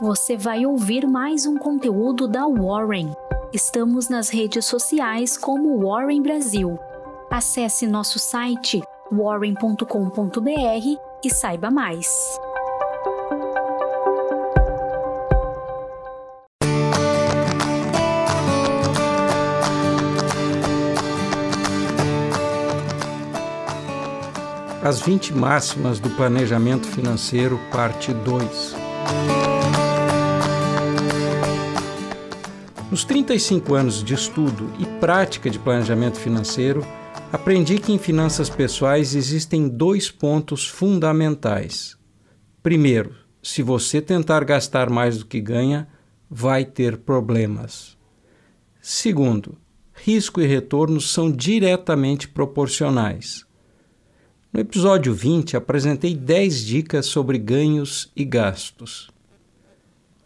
você vai ouvir mais um conteúdo da Warren. Estamos nas redes sociais como Warren Brasil. Acesse nosso site warren.com.br e saiba mais. As 20 máximas do planejamento financeiro, parte 2. Nos 35 anos de estudo e prática de planejamento financeiro, aprendi que em finanças pessoais existem dois pontos fundamentais. Primeiro, se você tentar gastar mais do que ganha, vai ter problemas. Segundo, risco e retorno são diretamente proporcionais. No episódio 20, apresentei 10 dicas sobre ganhos e gastos.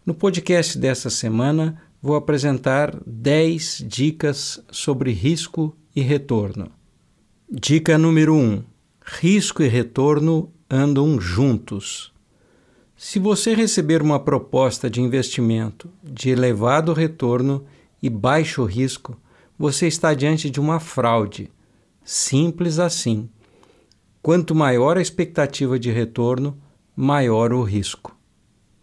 No podcast dessa semana, vou apresentar 10 dicas sobre risco e retorno. Dica número 1: Risco e retorno andam juntos. Se você receber uma proposta de investimento de elevado retorno e baixo risco, você está diante de uma fraude. Simples assim. Quanto maior a expectativa de retorno, maior o risco.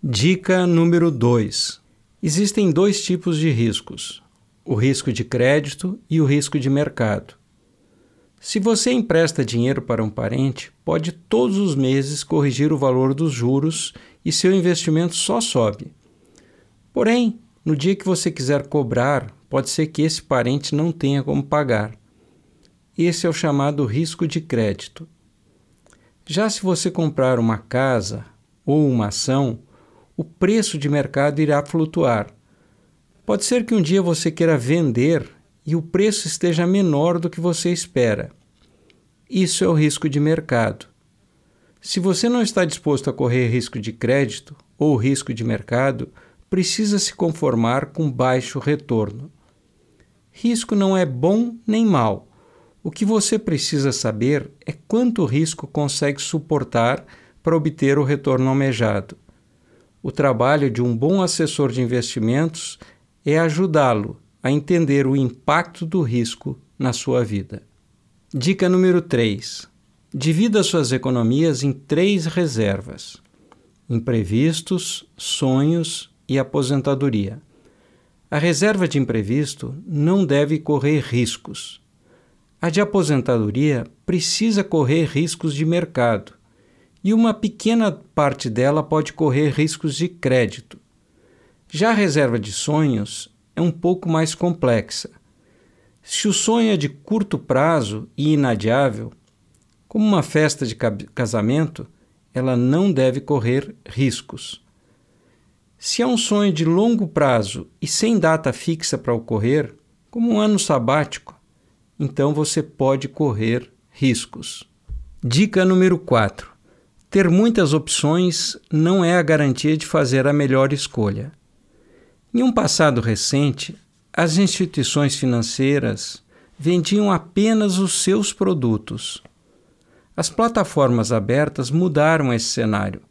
Dica número 2: Existem dois tipos de riscos: o risco de crédito e o risco de mercado. Se você empresta dinheiro para um parente, pode todos os meses corrigir o valor dos juros e seu investimento só sobe. Porém, no dia que você quiser cobrar, pode ser que esse parente não tenha como pagar. Esse é o chamado risco de crédito. Já se você comprar uma casa ou uma ação, o preço de mercado irá flutuar. Pode ser que um dia você queira vender e o preço esteja menor do que você espera. Isso é o risco de mercado. Se você não está disposto a correr risco de crédito ou risco de mercado, precisa se conformar com baixo retorno. Risco não é bom nem mal o que você precisa saber é quanto risco consegue suportar para obter o retorno almejado. O trabalho de um bom assessor de investimentos é ajudá-lo a entender o impacto do risco na sua vida. Dica número 3. Divida suas economias em três reservas: imprevistos, sonhos e aposentadoria. A reserva de imprevisto não deve correr riscos a de aposentadoria precisa correr riscos de mercado e uma pequena parte dela pode correr riscos de crédito. Já a reserva de sonhos é um pouco mais complexa. Se o sonho é de curto prazo e inadiável, como uma festa de casamento, ela não deve correr riscos. Se é um sonho de longo prazo e sem data fixa para ocorrer, como um ano sabático, então você pode correr riscos. Dica número 4: ter muitas opções não é a garantia de fazer a melhor escolha. Em um passado recente, as instituições financeiras vendiam apenas os seus produtos. As plataformas abertas mudaram esse cenário.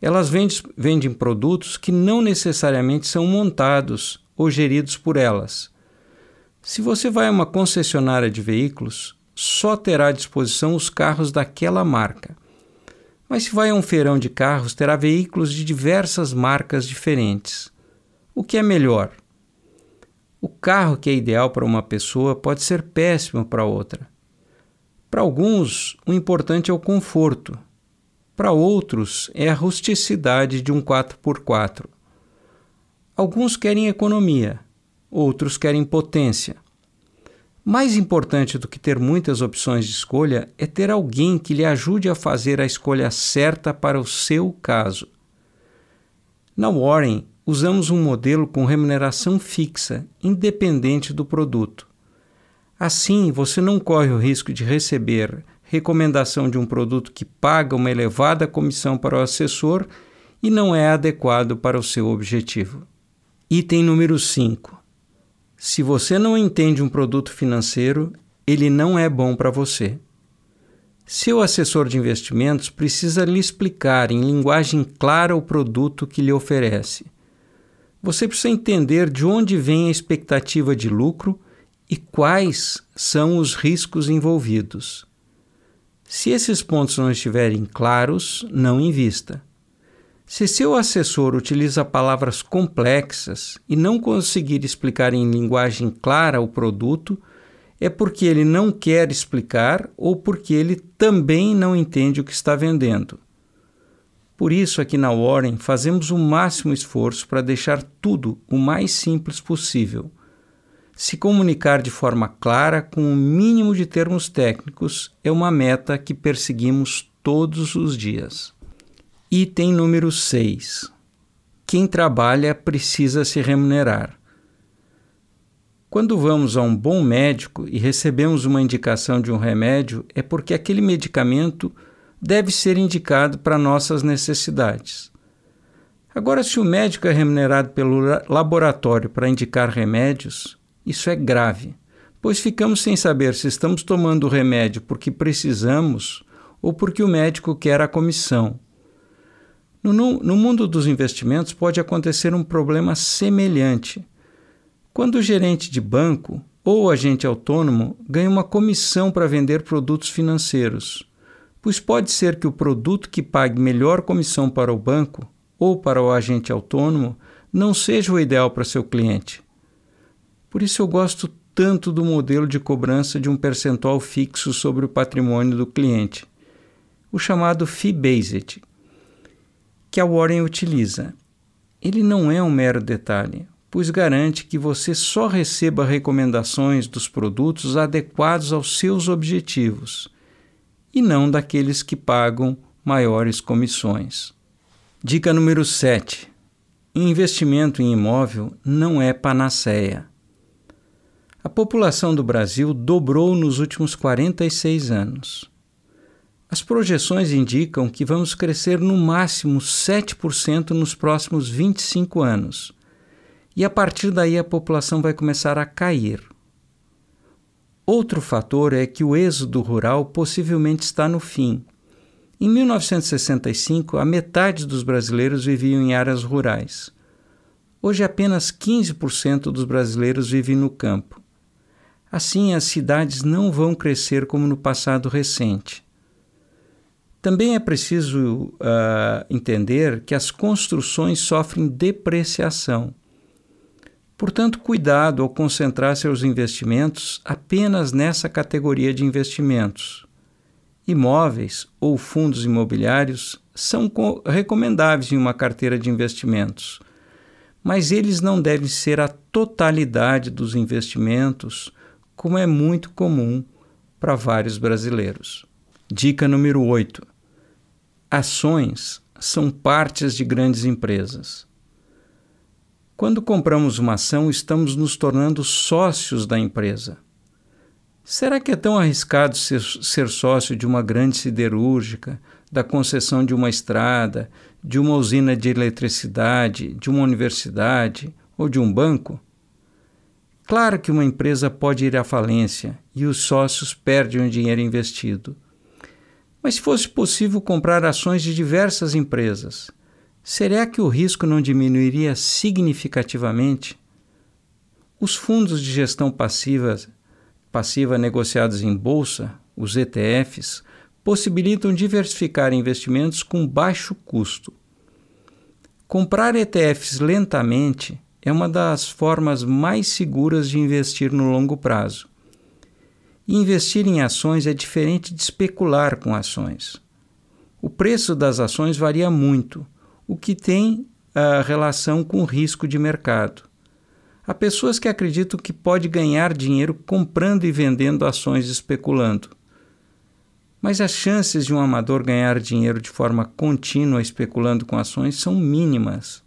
Elas vendem produtos que não necessariamente são montados ou geridos por elas se você vai a uma concessionária de veículos, só terá à disposição os carros daquela marca. Mas se vai a um feirão de carros, terá veículos de diversas marcas diferentes. O que é melhor? O carro que é ideal para uma pessoa pode ser péssimo para outra. Para alguns, o importante é o conforto. Para outros, é a rusticidade de um 4x4. Alguns querem economia outros querem potência. Mais importante do que ter muitas opções de escolha é ter alguém que lhe ajude a fazer a escolha certa para o seu caso. Na Warren, usamos um modelo com remuneração fixa, independente do produto. Assim, você não corre o risco de receber recomendação de um produto que paga uma elevada comissão para o assessor e não é adequado para o seu objetivo. Item número 5 se você não entende um produto financeiro, ele não é bom para você. Seu assessor de investimentos precisa lhe explicar em linguagem clara o produto que lhe oferece. você precisa entender de onde vem a expectativa de lucro e quais são os riscos envolvidos. Se esses pontos não estiverem claros, não invista. Se seu assessor utiliza palavras complexas e não conseguir explicar em linguagem clara o produto, é porque ele não quer explicar ou porque ele também não entende o que está vendendo. Por isso, aqui na Warren, fazemos o máximo esforço para deixar tudo o mais simples possível. Se comunicar de forma clara, com o mínimo de termos técnicos, é uma meta que perseguimos todos os dias. Item número 6. Quem trabalha precisa se remunerar. Quando vamos a um bom médico e recebemos uma indicação de um remédio, é porque aquele medicamento deve ser indicado para nossas necessidades. Agora, se o médico é remunerado pelo laboratório para indicar remédios, isso é grave, pois ficamos sem saber se estamos tomando o remédio porque precisamos ou porque o médico quer a comissão no, no, mundo dos investimentos pode acontecer um problema semelhante. Quando o gerente de banco ou agente autônomo ganha uma comissão para vender produtos financeiros, pois pode ser que o produto que pague melhor comissão para o banco ou para o agente autônomo não seja o ideal para seu cliente. Por isso eu gosto tanto do modelo de cobrança de um percentual fixo sobre o patrimônio do cliente, o chamado fee-based, que a Warren utiliza. Ele não é um mero detalhe, pois garante que você só receba recomendações dos produtos adequados aos seus objetivos e não daqueles que pagam maiores comissões. Dica número 7. Investimento em imóvel não é panaceia. A população do Brasil dobrou nos últimos 46 anos. As projeções indicam que vamos crescer no máximo 7% nos próximos 25 anos. E a partir daí a população vai começar a cair. Outro fator é que o êxodo rural possivelmente está no fim. Em 1965, a metade dos brasileiros viviam em áreas rurais. Hoje, apenas 15% dos brasileiros vivem no campo. Assim, as cidades não vão crescer como no passado recente. Também é preciso uh, entender que as construções sofrem depreciação. Portanto, cuidado ao concentrar seus investimentos apenas nessa categoria de investimentos. Imóveis ou fundos imobiliários são recomendáveis em uma carteira de investimentos, mas eles não devem ser a totalidade dos investimentos, como é muito comum para vários brasileiros. Dica número 8. Ações são partes de grandes empresas. Quando compramos uma ação, estamos nos tornando sócios da empresa. Será que é tão arriscado ser, ser, sócio de uma grande siderúrgica, da concessão de uma estrada, de uma usina de eletricidade, de uma universidade ou de um banco? Claro que uma empresa pode ir à falência e os sócios perdem o dinheiro investido. Mas se fosse possível comprar ações de diversas empresas, será que o risco não diminuiria significativamente? Os fundos de gestão passiva, passiva negociados em bolsa, os ETFs, possibilitam diversificar investimentos com baixo custo. Comprar ETFs lentamente é uma das formas mais seguras de investir no longo prazo investir em ações é diferente de especular com ações. O preço das ações varia muito, o que tem a relação com o risco de mercado. Há pessoas que acreditam que pode ganhar dinheiro comprando e vendendo ações especulando. Mas as chances de um amador ganhar dinheiro de forma contínua especulando com ações são mínimas.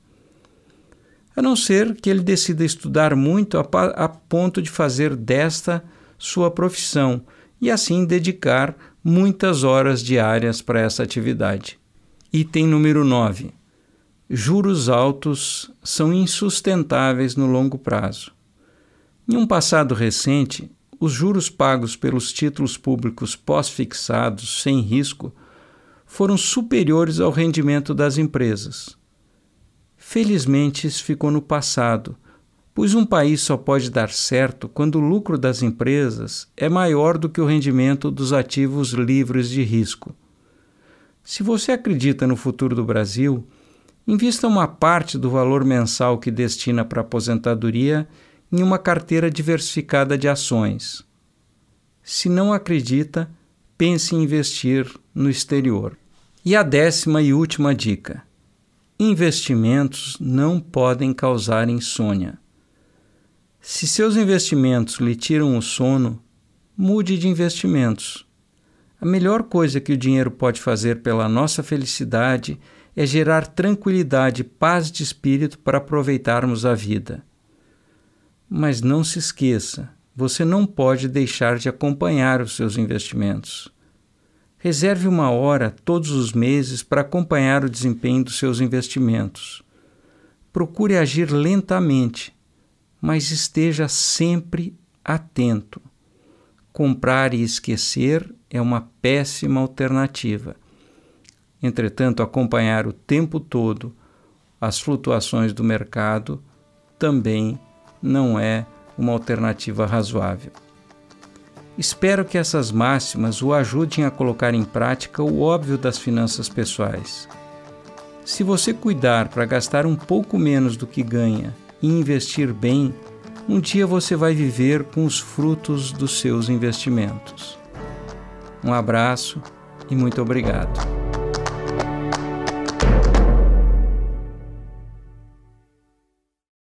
A não ser que ele decida estudar muito a, a ponto de fazer desta sua profissão e assim dedicar muitas horas diárias para essa atividade. Item número 9. Juros altos são insustentáveis no longo prazo. Em um passado recente, os juros pagos pelos títulos públicos pós-fixados sem risco foram superiores ao rendimento das empresas. Felizmente, isso ficou no passado, pois um país só pode dar certo quando o lucro das empresas é maior do que o rendimento dos ativos livres de risco. Se você acredita no futuro do Brasil, invista uma parte do valor mensal que destina para a aposentadoria em uma carteira diversificada de ações. Se não acredita, pense em investir no exterior. E a décima e última dica: investimentos não podem causar insônia. Se seus investimentos lhe tiram o sono, mude de investimentos. A melhor coisa que o dinheiro pode fazer pela nossa felicidade é gerar tranquilidade e paz de espírito para aproveitarmos a vida. Mas não se esqueça, você não pode deixar de acompanhar os seus investimentos. Reserve uma hora todos os meses para acompanhar o desempenho dos seus investimentos. Procure agir lentamente, mas esteja sempre atento. Comprar e esquecer é uma péssima alternativa. Entretanto, acompanhar o tempo todo as flutuações do mercado também não é uma alternativa razoável. Espero que essas máximas o ajudem a colocar em prática o óbvio das finanças pessoais. Se você cuidar para gastar um pouco menos do que ganha e investir bem, um dia você vai viver com os frutos dos seus investimentos. Um abraço e muito obrigado.